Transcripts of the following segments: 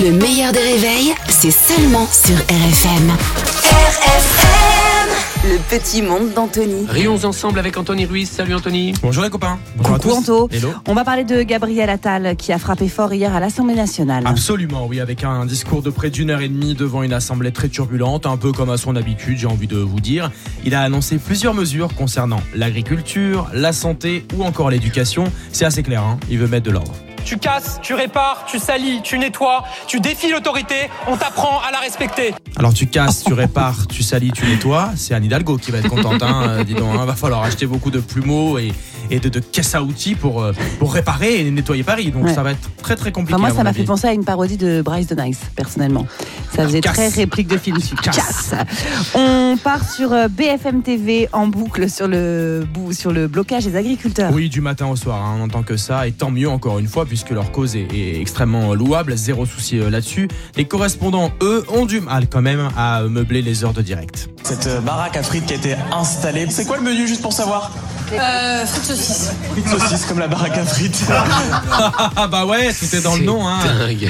Le meilleur des réveils, c'est seulement sur RFM. RFM Le petit monde d'Anthony. Rions ensemble avec Anthony Ruiz. Salut Anthony. Bonjour les copains. Bonjour Coucou à tous. Anto. Hello. On va parler de Gabriel Attal qui a frappé fort hier à l'Assemblée nationale. Absolument, oui, avec un discours de près d'une heure et demie devant une assemblée très turbulente, un peu comme à son habitude, j'ai envie de vous dire. Il a annoncé plusieurs mesures concernant l'agriculture, la santé ou encore l'éducation. C'est assez clair, hein il veut mettre de l'ordre. Tu casses, tu répares, tu salis, tu nettoies, tu défies l'autorité, on t'apprend à la respecter. Alors tu casses, tu répares, tu salis, tu nettoies. C'est Anne Hidalgo qui va être contente, hein, dis donc. hein. va falloir acheter beaucoup de plumeaux et, et de, de caisses à outils pour, euh, pour réparer et nettoyer Paris. Donc Ouais. ça va être très très compliqué. Enfin, moi, ça m'a fait penser à une parodie de Bryce de Nice, personnellement. Ça faisait Casse. très réplique de film. Casse. On part sur euh, BFM TV en boucle sur le, bou- sur le blocage des agriculteurs. Oui, du matin au soir, hein, on entend que ça, et tant mieux encore une fois, puisque leur cause est, est extrêmement louable, zéro souci euh, là-dessus. Les correspondants, eux, ont du mal quand même à meubler les heures de direct. Cette baraque à frites qui a été installée. C'est quoi le menu juste pour savoir? Euh, frites saucisses. Frites saucisses comme la baraque à frites. Ah bah ouais, tout est dans le nom. Hein.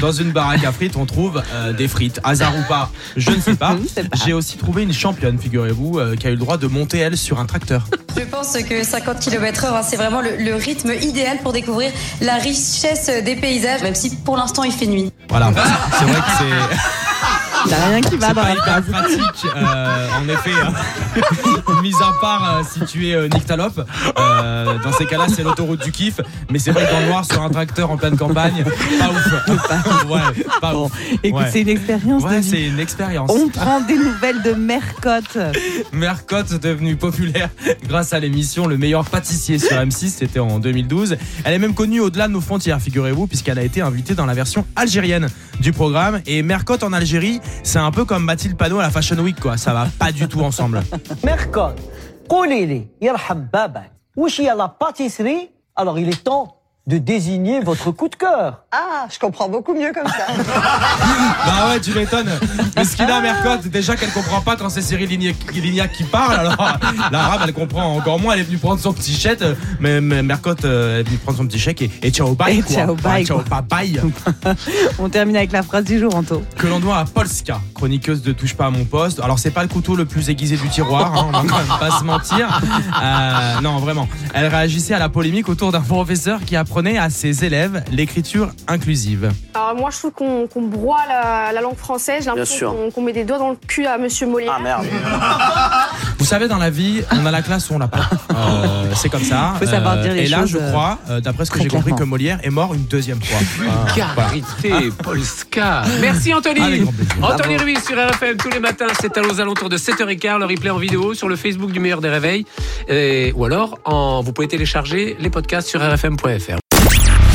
Dans une baraque à frites, on trouve euh, des frites. Hasard ou pas, je ne sais pas. Je sais pas. J'ai aussi trouvé une championne, figurez-vous, euh, qui a eu le droit de monter, elle, sur un tracteur. Je pense que 50 km/h, hein, c'est vraiment le, le rythme idéal pour découvrir la richesse des paysages, même si pour l'instant il fait nuit. Voilà, c'est vrai que c'est... Il n'y a rien qui va dans pas la hyper phrase. pratique, euh, en effet. hein. Mis à part euh, si tu es euh, Nick Talop, euh, dans ces cas-là, c'est l'autoroute du kiff. Mais c'est vrai que dans le noir, sur un tracteur en pleine campagne, pas ouf. ouais, pas Bon, ouf. écoute, Ouais. c'est une expérience Ouais, c'est une expérience. On prend des nouvelles de Mercotte. Mercotte devenue populaire grâce à l'émission Le meilleur pâtissier sur M6, c'était en 2012. Elle est même connue au-delà de nos frontières, figurez-vous, puisqu'elle a été invitée dans la version algérienne du programme. Et Mercotte en Algérie, c'est un peu comme Mathilde Panot à la Fashion Week, quoi. Ça va pas du tout ensemble. ميركوت قولي لي يرحم بابك وش هي لا باتيسري alors il est temps de désigner votre coup de cœur Ah, je comprends beaucoup mieux comme ça. Bah ouais, tu m'étonnes. Mais ce qu'il a, Mercotte, déjà qu'elle comprend pas quand c'est Cyril Lignac qui parle. Alors, l'arabe, elle comprend encore moins. Elle est venue prendre son petit chèque. Mais, mais Mercotte, euh, elle est venue prendre son petit chèque et, et ciao bye. Et quoi. ciao, bye, Ouais, ciao quoi. bye. On termine avec la phrase du jour, Anto. Que l'on doit à Polska, chroniqueuse de Touche pas à mon poste. Alors, c'est pas le couteau le plus aiguisé du tiroir, hein, on va quand même pas se mentir. Euh, non, vraiment. Elle réagissait à la polémique autour d'un professeur qui apprenait à ses élèves l'écriture inclusive. Alors moi je trouve qu'on broie la, la langue française, j'ai l'impression qu'on met des doigts dans le cul à Monsieur Molière. Ah merde. Vous savez, dans la vie, on a la classe ou on l'a pas. Euh, c'est comme ça. Faut savoir dire les Et là, je euh, crois, euh, d'après ce que j'ai compris, que Molière est mort une deuxième fois. Ah. Vulgarité, Polska. Merci Anthony. Anthony Ruiz sur RFM tous les matins, c'est aux alentours de 7h15, le replay en vidéo sur le Facebook du meilleur des réveils. Et- ou alors, en, vous pouvez télécharger les podcasts sur rfm.fr.